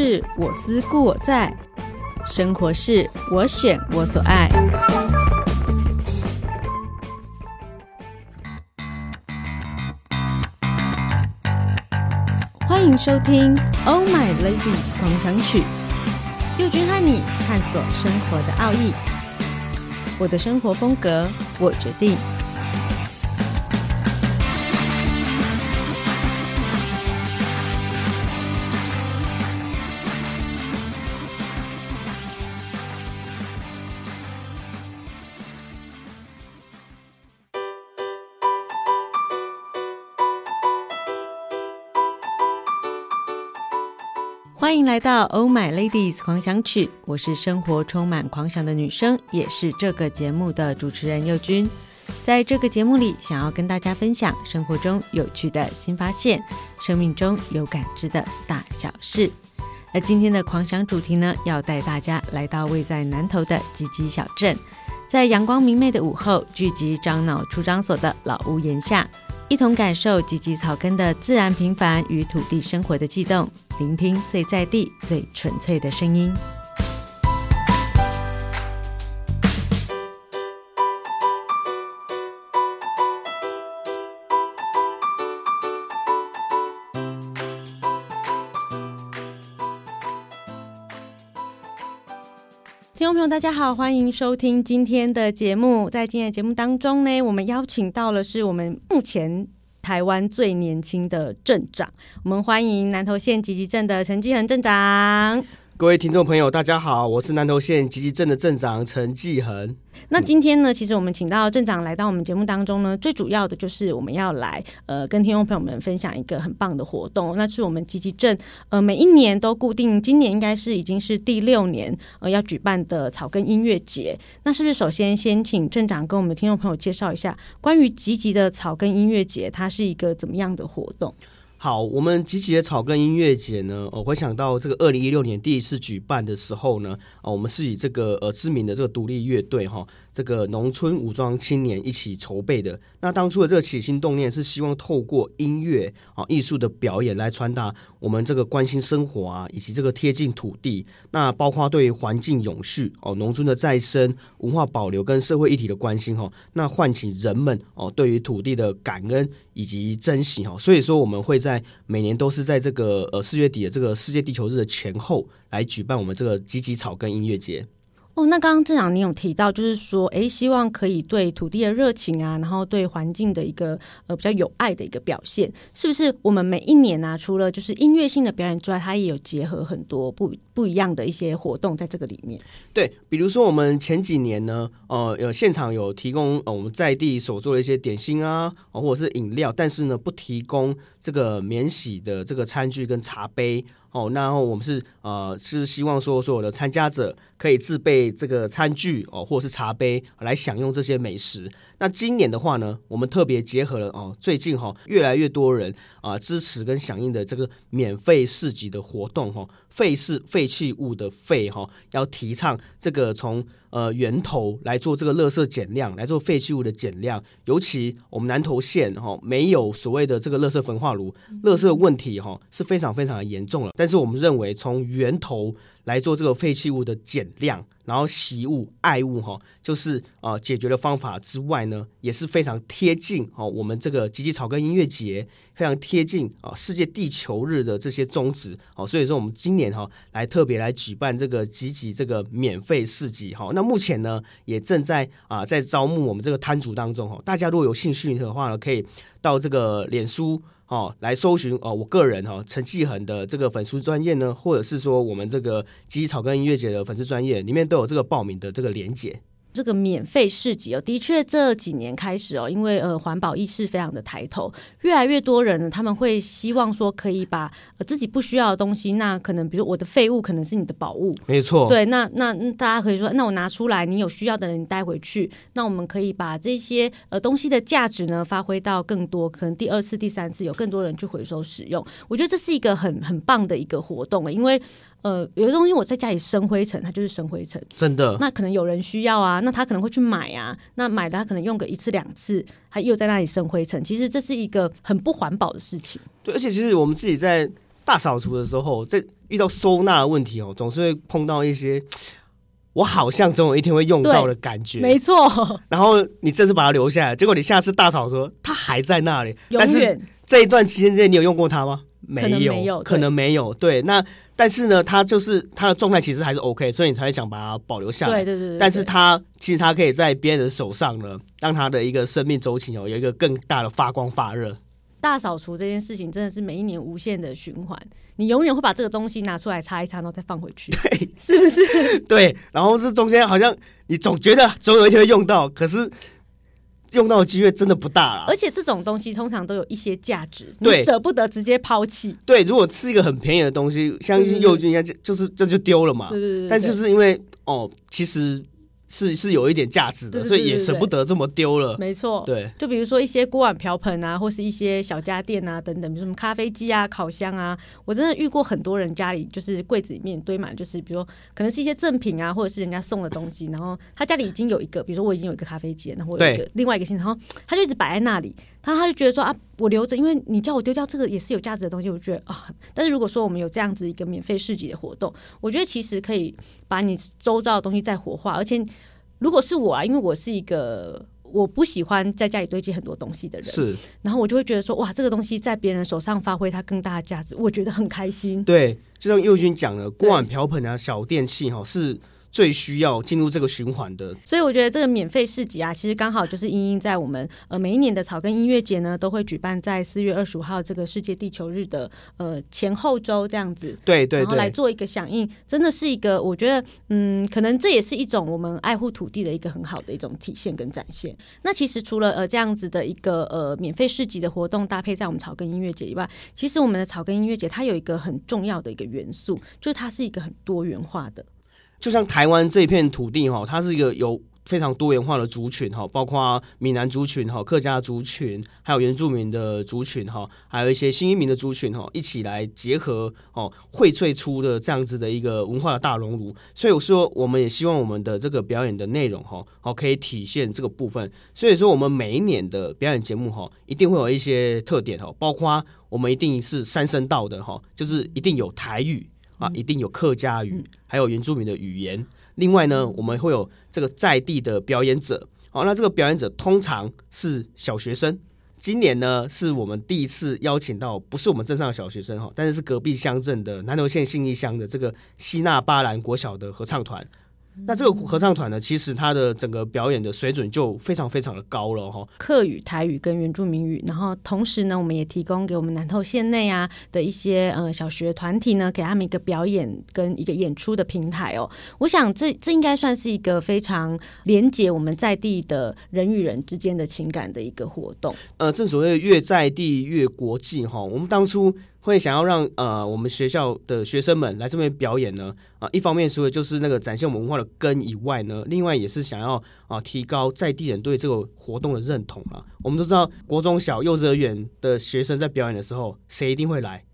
是我思故我在，生活是我选我所爱。欢迎收听《Oh My Ladies 狂想曲》，佑君和你探索生活的奥义。我的生活风格，我决定。欢迎来到《Oh My Ladies 狂想曲》，我是生活充满狂想的女生，也是这个节目的主持人佑君。在这个节目里，想要跟大家分享生活中有趣的新发现，生命中有感知的大小事。而今天的狂想主题呢，要带大家来到位在南投的集集小镇，在阳光明媚的午后，聚集樟脑出张所的老屋檐下。一同感受几级草根的自然平凡与土地生活的悸动，聆听最在地、最纯粹的声音。听众朋友，大家好，欢迎收听今天的节目。在今天的节目当中呢，我们邀请到了是我们目前台湾最年轻的镇长，我们欢迎南投县集集镇的陈继恒镇长。各位听众朋友，大家好，我是南投县集集镇的镇长陈继恒。那今天呢，其实我们请到镇长来到我们节目当中呢，最主要的就是我们要来呃跟听众朋友们分享一个很棒的活动，那是我们集集镇呃每一年都固定，今年应该是已经是第六年呃要举办的草根音乐节。那是不是首先先请镇长跟我们的听众朋友介绍一下关于积极的草根音乐节，它是一个怎么样的活动？好，我们集集的草根音乐节呢，我回想到这个二零一六年第一次举办的时候呢，啊，我们是以这个呃知名的这个独立乐队哈。这个农村武装青年一起筹备的，那当初的这个起心动念是希望透过音乐啊艺术的表演来传达我们这个关心生活啊，以及这个贴近土地，那包括对环境永续哦、农村的再生、文化保留跟社会议题的关心哈，那唤起人们哦对于土地的感恩以及珍惜哈，所以说我们会在每年都是在这个呃四月底的这个世界地球日的前后来举办我们这个积极草根音乐节。哦，那刚刚镇长你有提到，就是说，哎，希望可以对土地的热情啊，然后对环境的一个呃比较有爱的一个表现，是不是？我们每一年呢、啊，除了就是音乐性的表演之外，它也有结合很多不不一样的一些活动在这个里面。对，比如说我们前几年呢，呃，有现场有提供我们在地所做的一些点心啊，或者是饮料，但是呢，不提供这个免洗的这个餐具跟茶杯。哦，然后我们是呃是希望说所有的参加者可以自备这个餐具哦，或者是茶杯来享用这些美食。那今年的话呢，我们特别结合了哦，最近哈、哦、越来越多人啊、支持跟响应的这个免费市集的活动哈、哦，废是废弃物的废哈、要提倡这个从呃源头来做这个垃圾减量，来做废弃物的减量。尤其我们南投县哈、哦、没有所谓的这个垃圾焚化炉，垃圾问题哈、是非常非常的严重了。但是我们认为从源头来做这个废弃物的减量。然后惜物爱物哈，就是呃解决的方法之外呢，也是非常贴近哦我们这个吉吉草根音乐节非常贴近啊世界地球日的这些宗旨哦，所以说我们今年哈来特别来举办这个集集这个免费市集哈。那目前呢也正在啊在招募我们这个摊主当中哈，大家如果有兴趣的话呢，可以到这个脸书。哦，来搜寻哦，我个人哈、哦、陈继恒的这个粉丝专业呢，或者是说我们这个鸡草根音乐节的粉丝专业里面都有这个报名的这个连接。这个免费市集哦，的确这几年开始哦，因为呃环保意识非常的抬头，越来越多人呢，他们会希望说可以把呃自己不需要的东西，那可能比如我的废物可能是你的宝物，没错，对，那那大家可以说，那我拿出来，你有需要的人带回去，那我们可以把这些呃东西的价值呢发挥到更多，可能第二次、第三次有更多人去回收使用，我觉得这是一个很很棒的一个活动，因为。呃，有的东西我在家里生灰尘，它就是生灰尘，真的。那可能有人需要啊，那他可能会去买啊，那买了他可能用个一次两次，他又在那里生灰尘。其实这是一个很不环保的事情。对，而且其实我们自己在大扫除的时候，这遇到收纳的问题哦，总是会碰到一些我好像总有一天会用到的感觉，没错。然后你这次把它留下来，结果你下次大扫除它还在那里，永远。这一段期间之内，你有用过它吗？没有，可能没有，可能没有。对，那但是呢，它就是它的状态其实还是 OK，所以你才会想把它保留下来。对对对，对，对。但是它其实它可以在别人的手上呢，让它的一个生命周期哦有一个更大的发光发热。大扫除这件事情真的是每一年无限的循环，你永远会把这个东西拿出来擦一擦，然后再放回去，对，是不是？对，然后这中间好像你总觉得总有一天会用到，可是用到的机会真的不大了。而且这种东西通常都有一些价值，对，舍不得直接抛弃。对，如果是一个很便宜的东西，像幼菌一样，就就是这就丢了嘛。对对对对。但就是因为哦，其实。是是有一点价值的，对对对对对，所以也舍不得这么丢了。没错，对，就比如说一些锅碗瓢盆啊，或是一些小家电啊等等，比如什么咖啡机啊、烤箱啊，我真的遇过很多人家里就是柜子里面堆满，就是比如说可能是一些赠品啊，或者是人家送的东西，然后他家里已经有一个，比如说我已经有一个咖啡机，然后我有一个另外一个新，然后他就一直摆在那里，他他就觉得说啊，我留着，因为你叫我丢掉这个也是有价值的东西，我觉得啊，但是如果说我们有这样子一个免费市集的活动，我觉得其实可以把你周遭的东西再活化，而且。如果是我啊，因为我是一个我不喜欢在家里堆积很多东西的人，是，然后我就会觉得说，哇，这个东西在别人手上发挥它更大的价值，我觉得很开心。对，就像佑君讲的，锅碗瓢盆啊，小电器哈是。最需要进入这个循环的，所以我觉得这个免费市集啊，其实刚好就是因应在我们呃每一年的草根音乐节呢，都会举办在四月二十五号这个世界地球日的呃前后周这样子，对对，对，然后来做一个响应，真的是一个我觉得嗯，可能这也是一种我们爱护土地的一个很好的一种体现跟展现。那其实除了呃这样子的一个呃免费市集的活动搭配在我们草根音乐节以外，其实我们的草根音乐节它有一个很重要的一个元素，就是它是一个很多元化的。就像台湾这片土地哈，它是一个有非常多元化的族群哈，包括闽南族群哈、客家族群，还有原住民的族群哈，还有一些新移民的族群哈，一起来结合哦，荟萃出的这样子的一个文化的大熔炉。所以我说，我们也希望我们的这个表演的内容哈，好可以体现这个部分。所以说，我们每一年的表演节目哈，一定会有一些特点哈，包括我们一定是三声道的哈，就是一定有台语。啊，一定有客家语，还有原住民的语言。另外呢，我们会有这个在地的表演者。好，那这个表演者通常是小学生。今年呢，是我们第一次邀请到，不是我们镇上的小学生哈，但是是隔壁乡镇的南投县信义乡的这个西纳巴兰国小的合唱团。那这个合唱团呢，其实它的整个表演的水准就非常非常的高了哈。客语、台语跟原住民语，然后同时呢，我们也提供给我们南投县内啊的一些呃小学团体呢，给他们一个表演跟一个演出的平台哦。我想这这应该算是一个非常连接我们在地的人与人之间的情感的一个活动。呃，正所谓越在地越国际哈。我们当初。会想要让呃我们学校的学生们来这边表演呢啊、一方面除了就是那个展现我们文化的根以外呢，另外也是想要啊、提高在地人对这个活动的认同啊。我们都知道国中小幼稚园的学生在表演的时候，谁一定会来？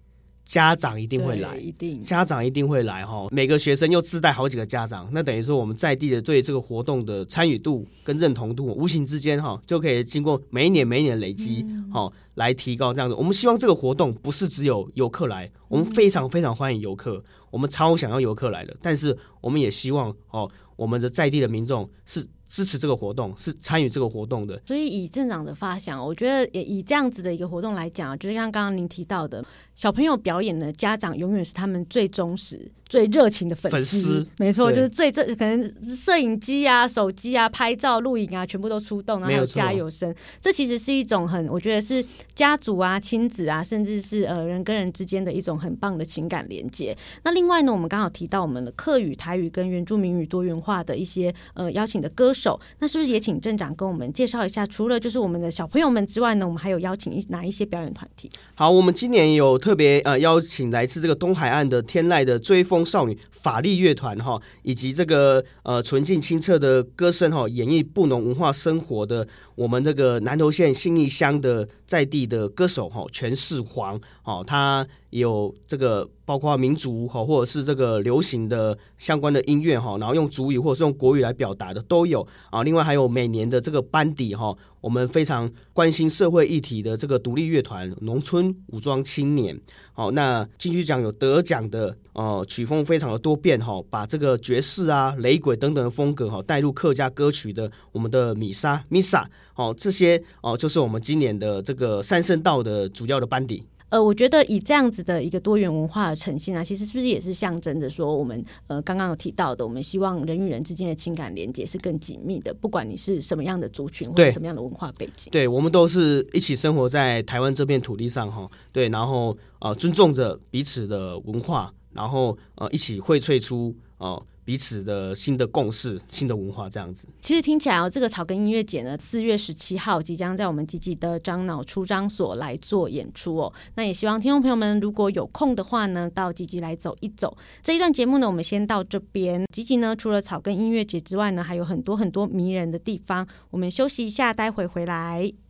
家长一定会来，一定家长一定会来哈。每个学生又自带好几个家长，那等于说我们在地的对这个活动的参与度跟认同度，无形之间哈就可以经过每一年每一年的累积，好、嗯、来提高这样子。我们希望这个活动不是只有游客来，我们非常非常欢迎游客，我们超想要游客来的，但是我们也希望哦，我们的在地的民众是。支持这个活动，是参与这个活动的。所以以镇长的发想，我觉得也以这样子的一个活动来讲，就是像刚刚您提到的，小朋友表演的家长永远是他们最忠实。最热情的粉丝，没错，就是最这可能摄影机啊、手机啊、拍照、录影啊，全部都出动，然后还有加油声。这其实是一种很，我觉得是家族啊、亲子啊，甚至是呃人跟人之间的一种很棒的情感连接。那另外呢，我们刚好提到我们的客语、台语跟原住民语多元化的一些呃邀请的歌手，那是不是也请镇长跟我们介绍一下？除了就是我们的小朋友们之外呢，我们还有邀请一哪一些表演团体？好，我们今年有特别呃邀请来自这个东海岸的天籁的追风少女法力乐团哈，以及这个呃纯净清澈的歌声哈，演绎布农文化生活的我们这个南投县信义乡的在地的歌手哈，全是黄哦，他有这个包括民族哈，或者是这个流行的相关的音乐哈，然后用族语或者是用国语来表达的都有啊。另外还有每年的这个班底哈，我们非常关心社会议题的这个独立乐团农村武装青年。好，那金曲奖有得奖的哦，曲风非常的多变哈，把这个爵士啊、雷鬼等等的风格哈带入客家歌曲的我们的米莎米莎哦，这些哦就是我们今年的这个三声道的主要的班底。呃，我觉得以这样子的一个多元文化的呈现啊，其实是不是也是象征着说，我们呃刚刚有提到的，我们希望人与人之间的情感连接是更紧密的，不管你是什么样的族群或者什么样的文化背景，对，对我们都是一起生活在台湾这片土地上哈，对，然后呃尊重着彼此的文化，然后呃一起荟萃出哦。呃彼此的新的共识、新的文化这样子。其实听起来哦，这个草根音乐节呢，四月十七号即将在我们吉吉的樟脑出张所来做演出哦。那也希望听众朋友们如果有空的话呢，到吉吉来走一走。这一段节目呢，我们先到这边。吉吉呢，除了草根音乐节之外呢，还有很多很多迷人的地方。我们休息一下，待会回来。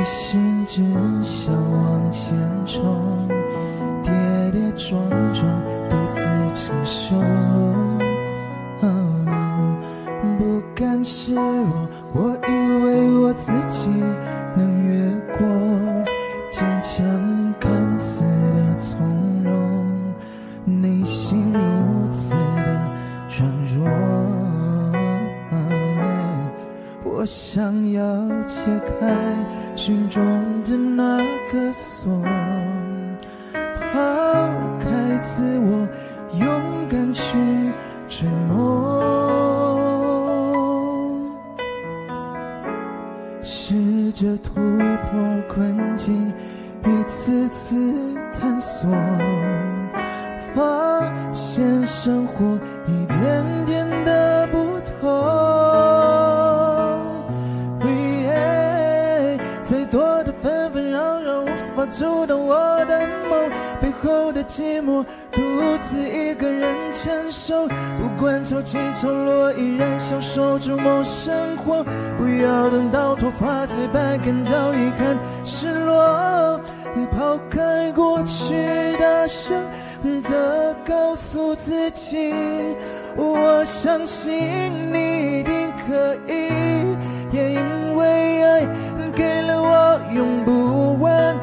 一心只想往前冲。一次次探索，发现生活一点点的不同。再多的纷纷扰扰，无法阻挡。后的寂寞，独自一个人承受。不管潮起潮落，依然享受着梦生活。不要等到头发再白，感到遗憾失落。抛开过去，大声的告诉自己，我相信你一定可以。也因为爱，给了我永不完。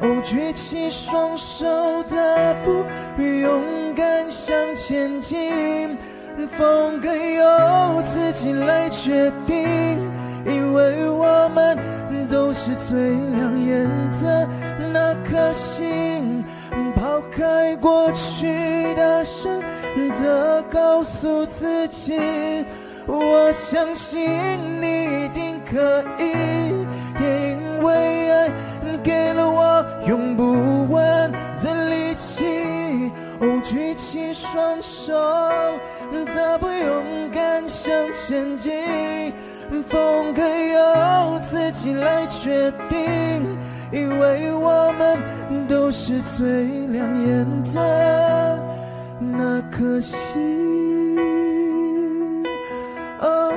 哦，举起双手，大步勇敢向前进。风格由自己来决定，因为我们都是最亮眼的那颗星。抛开过去，大声的告诉自己：我相信你一定可以。因为爱给了我用不完的力气。哦，举起双手，大步勇敢向前进，风格由自己来决定，因为我们都是最亮眼的那颗星。好，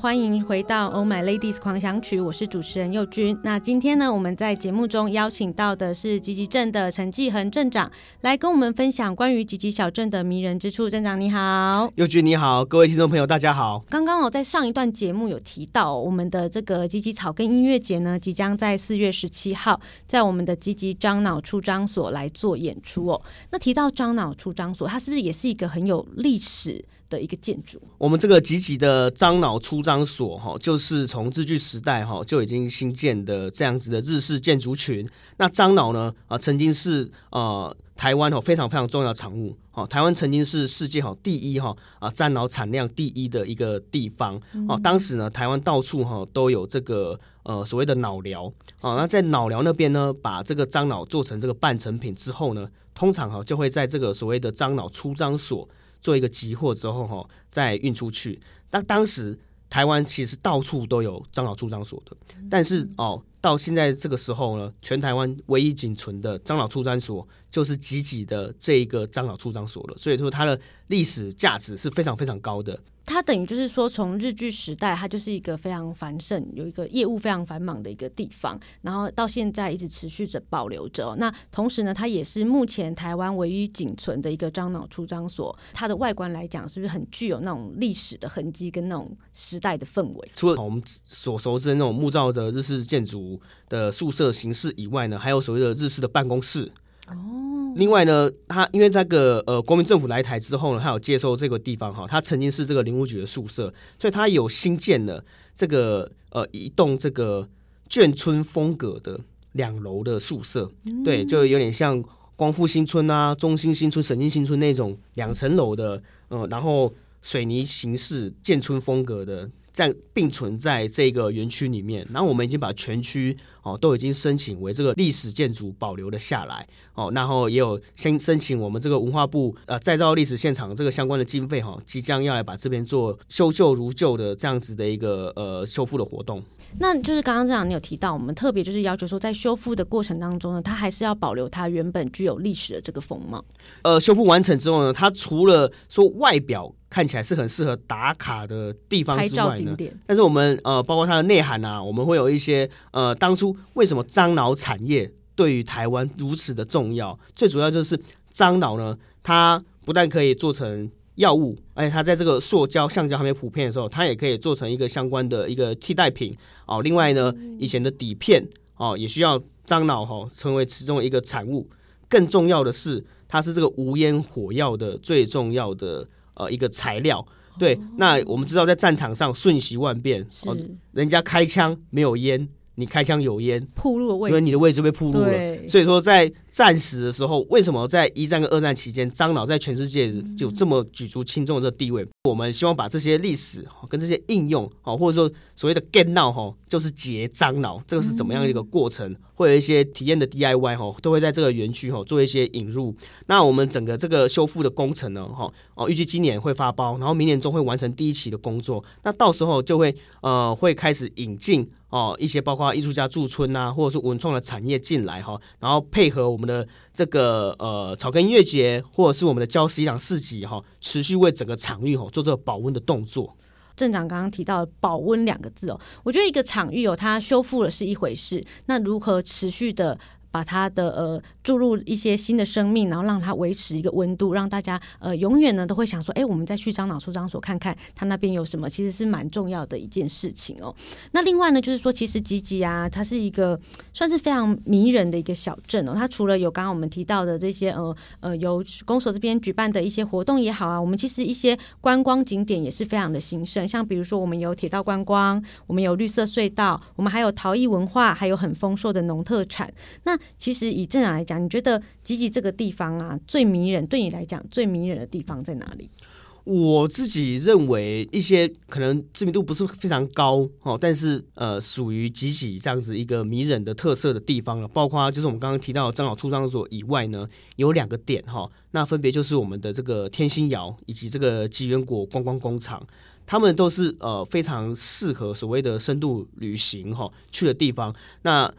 欢迎回到《Oh My Ladies 狂想曲》，我是主持人佑君。那今天呢，我们在节目中邀请到的是集集镇的陈继恒镇长，来跟我们分享关于集集小镇的迷人之处。镇长你好，佑君你好，各位听众朋友大家好。刚刚我在上一段节目有提到，我们的这个集集草根音乐节呢，即将在四月十七号在我们的集集樟脑出张所来做演出哦。那提到樟脑出张所，它是不是也是一个很有历史的一个建筑？我们这个集集的樟脑出张所哈，就是从日据时代哈就已经新建的这样子的日式建筑群。那樟脑呢啊，曾经是呃台湾哈非常非常重要的产物。哦，台湾曾经是世界哈第一哈啊樟脑产量第一的一个地方。哦，当时呢，台湾到处哈都有这个呃所谓的脑寮。哦，那在脑寮那边呢，把这个樟脑做成这个半成品之后呢，通常哈就会在这个所谓的樟脑出张所做一个集货之后哈再运出去。那当时。台湾其实到处都有樟脑出张所的，但是哦，到现在这个时候呢，全台湾唯一仅存的樟脑出张所就是集集的这一个樟脑出张所了，所以说它的历史价值是非常非常高的。它等于就是说，从日据时代，它就是一个非常繁盛、有一个业务非常繁忙的一个地方，然后到现在一直持续着保留着。那同时呢，它也是目前台湾唯一仅存的一个樟脑出张所。它的外观来讲，是不是很具有那种历史的痕迹跟那种时代的氛围？除了我们所熟知的那种木造的日式建筑的宿舍形式以外呢，还有所谓的日式的办公室。哦。另外呢，他因为那个呃国民政府来台之后呢，他有接收这个地方哈，他曾经是这个林务局的宿舍，所以他有新建了这个呃一栋这个眷村风格的两楼的宿舍，嗯、对，就有点像光复新村啊、中心新村、神经新村那种两层楼的，嗯、呃，然后水泥形式建村风格的。在并存在这个园区里面，然后我们已经把全区哦都已经申请为这个历史建筑保留了下来哦，然后也有先申请我们这个文化部呃再造历史现场这个相关的经费哈，即将要来把这边做修旧如旧的这样子的一个呃修复的活动。那就是刚刚这样，你有提到，我们特别就是要求说，在修复的过程当中呢，它还是要保留它原本具有历史的这个风貌。呃，修复完成之后呢，它除了说外表看起来是很适合打卡的地方之外呢，但是我们呃，包括它的内涵啊，我们会有一些呃，当初为什么樟脑产业对于台湾如此的重要？最主要就是樟脑呢，它不但可以做成。药物，而且它在这个塑胶、橡胶还没普遍的时候，它也可以做成一个相关的一个替代品哦。另外呢，以前的底片哦，也需要樟脑哈成为其中一个产物。更重要的是，它是这个无烟火药的最重要的呃一个材料。对，那我们知道在战场上瞬息万变，哦，人家开枪没有烟。你开枪有烟，铺路的位置，因为你的位置被铺路了。所以说，在战时的时候，为什么在一战跟二战期间，樟脑在全世界就有这么举足轻重的这个地位？嗯、我们希望把这些历史跟这些应用，或者说所谓的 get now 哈，就是结樟脑，这个是怎么样一个过程？会有一些体验的 DIY 哈，都会在这个园区哈做一些引入。那我们整个这个修复的工程呢，哈哦，预计今年会发包，然后明年中会完成第一期的工作。那到时候就会呃会开始引进。哦，一些包括艺术家驻村啊，或者是文创的产业进来哈，然后配合我们的这个呃草根音乐节，或者是我们的礁溪两市集哈，持续为整个场域哈做这个保温的动作。镇长刚刚提到“保温”两个字哦，我觉得一个场域哦，它修复了是一回事，那如何持续的？把它的呃注入一些新的生命，然后让它维持一个温度，让大家呃永远呢都会想说，哎，我们再去樟脑出张所看看，它那边有什么，其实是蛮重要的一件事情哦。那另外呢，就是说，其实吉吉啊，它是一个算是非常迷人的一个小镇哦。它除了有刚刚我们提到的这些呃呃由公所这边举办的一些活动也好啊，我们其实一些观光景点也是非常的兴盛，像比如说我们有铁道观光，我们有绿色隧道，我们还有陶艺文化，还有很丰硕的农特产。那其实以正常来讲，你觉得集集这个地方啊，最迷人，对你来讲最迷人的地方在哪里？我自己认为一些可能知名度不是非常高哦，但是呃，属于集集这样子一个迷人的特色的地方了。包括就是我们刚刚提到的樟脑出张所以外呢，有两个点哈，那分别就是我们的这个天心窑以及这个吉源果观光工厂，他们都是呃非常适合所谓的深度旅行哈去的地方。那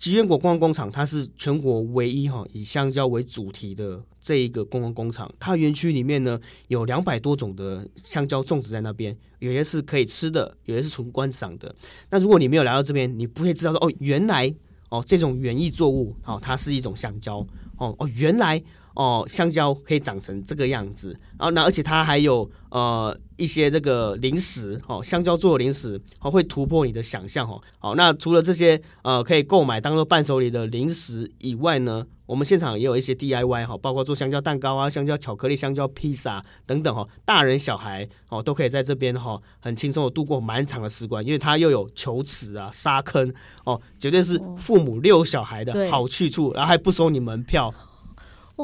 吉源果观光工厂，它是全国唯一哈以香蕉为主题的这一个观光工厂。它园区里面呢有两百多种的香蕉种植在那边，有些是可以吃的，有些是纯观赏的。那如果你没有来到这边，你不会知道说哦，原来哦这种园艺作物哦它是一种香蕉哦哦原来。哦，香蕉可以长成这个样子，然后那而且它还有呃一些这个零食哦，香蕉做的零食哦，会突破你的想象哦。好，那除了这些呃可以购买当做伴手礼的零食以外呢，我们现场也有一些 DIY 哈，包括做香蕉蛋糕啊、香蕉巧克力、香蕉披萨等等哈，大人小孩哦都可以在这边哈很轻松的度过蛮长的时光，因为它又有球池啊、沙坑哦，绝对是父母遛小孩的好去处，然后还不收你门票。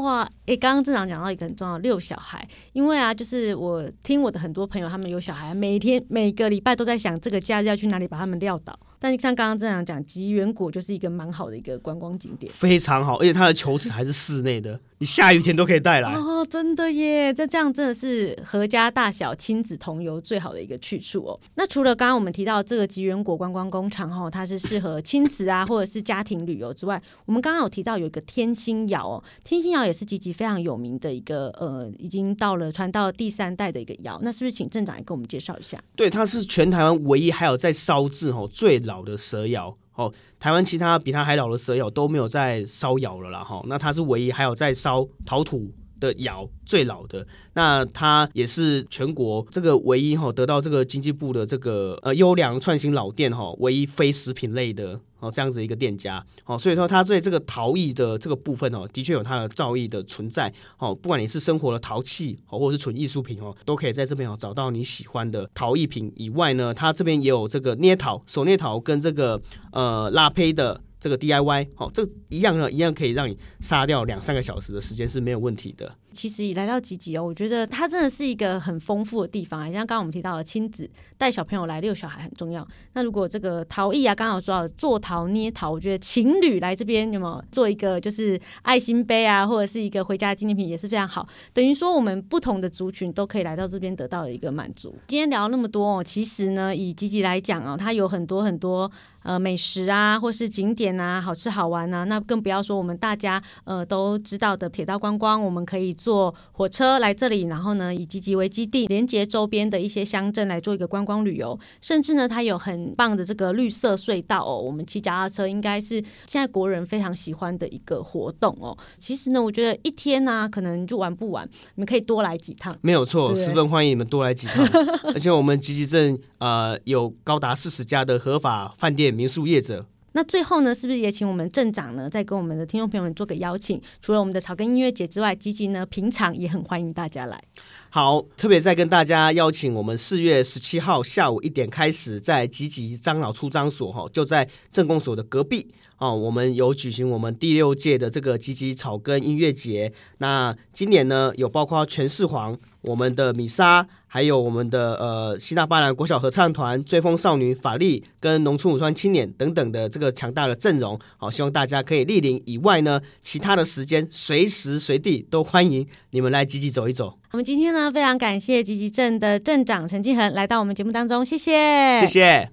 哇，诶、刚刚正常讲到一个很重要，六小孩，因为啊，就是我听我的很多朋友，他们有小孩，每天每个礼拜都在想这个假日要去哪里把他们撂倒。但是像刚刚镇长讲，吉源果就是一个蛮好的一个观光景点，非常好，而且它的球池还是室内的，你下雨天都可以带来哦，真的耶！这这样真的是阖家大小亲子同游最好的一个去处哦。那除了刚刚我们提到这个吉源果观光工厂哈，它是适合亲子啊或者是家庭旅游之外，我们刚刚有提到有一个天心窑哦，天心窑也是吉吉非常有名的一个呃，已经到了传到第三代的一个窑，那是不是请镇长也给我们介绍一下？对，它是全台湾唯一还有在烧制哦最老老的蛇窑哦，台湾其他比它还老的蛇窑都没有在烧窑了啦哈，那它是唯一还有在烧陶土的窑最老的，那它也是全国这个唯一哈得到这个经济部的这个呃优良创新老店哈，唯一非食品类的哦这样子一个店家哦，所以说它对这个陶艺的这个部分哦，的确有它的造诣的存在哦，不管你是生活的陶器哦，或者是纯艺术品哦，都可以在这边哦找到你喜欢的陶艺品以外呢，它这边也有这个捏陶、手捏陶跟这个呃拉胚的。这个 DIY 哦，这一样呢，一样可以让你杀掉两三个小时的时间是没有问题的。其实来到吉吉哦，我觉得它真的是一个很丰富的地方啊。像刚刚我们提到的亲子带小朋友来遛小孩很重要。那如果这个陶艺啊，刚好说到做陶捏陶，我觉得情侣来这边有没有做一个就是爱心杯啊，或者是一个回家纪念品也是非常好。等于说我们不同的族群都可以来到这边得到一个满足。今天聊了那么多哦，其实呢，以吉吉来讲啊，它有很多很多呃美食啊，或是景点啊，好吃好玩啊。那更不要说我们大家呃都知道的铁道观光，我们可以。坐火车来这里，然后呢，以吉吉为基地，连接周边的一些乡镇来做一个观光旅游。甚至呢，它有很棒的这个绿色隧道哦。我们骑脚踏车应该是现在国人非常喜欢的一个活动哦。其实呢，我觉得一天呢、啊，可能就玩不完，你们可以多来几趟。没有错，十分欢迎你们多来几趟。而且我们吉吉镇呃有高达四十家的合法饭店民宿业者。那最后呢，是不是也请我们镇长呢，再跟我们的听众朋友们做个邀请？除了我们的草根音乐节之外，吉吉呢平常也很欢迎大家来。好，特别再跟大家邀请，我们四月十七号下午一点开始，在吉吉樟脑出张所哈，就在镇公所的隔壁哦，我们有举行我们第六届的这个吉吉草根音乐节。那今年呢，有包括全世皇。我们的米莎，还有我们的呃西大巴兰国小合唱团、追风少女法力跟农村武装青年等等的这个强大的阵容，好，希望大家可以莅临。以外呢，其他的时间随时随地都欢迎你们来吉吉走一走。我们今天呢，非常感谢吉吉镇的镇长陈敬恒来到我们节目当中，谢谢，谢谢。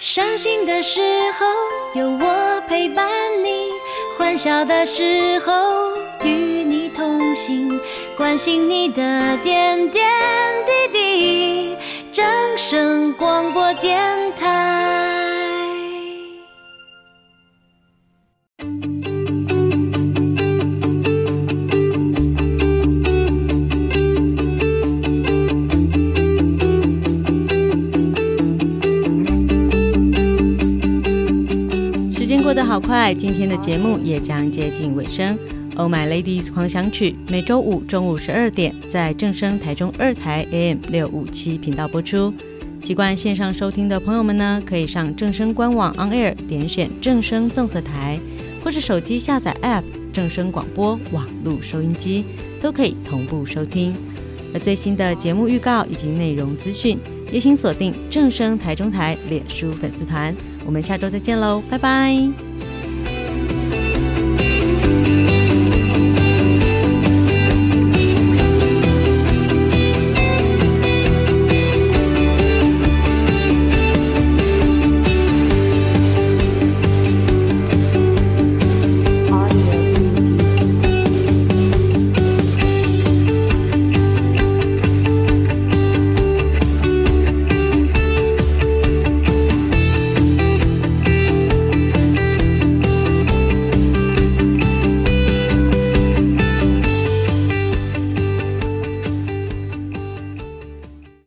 伤心的时候有我陪伴你。欢笑的时候与你同行，关心你的点点滴滴。正声广播电台。好快，今天的节目也将接近尾声。Oh My Ladies 狂想曲每周五中午十二点在正声台中二台 AM 六五七频道播出。习惯线上收听的朋友们呢，可以上正声官网 On Air 点选正声综合台，或是手机下载 App 正声广播网络收音机，都可以同步收听。而最新的节目预告以及内容资讯，也请锁定正声台中台脸书粉丝团。我们下周再见喽，拜拜。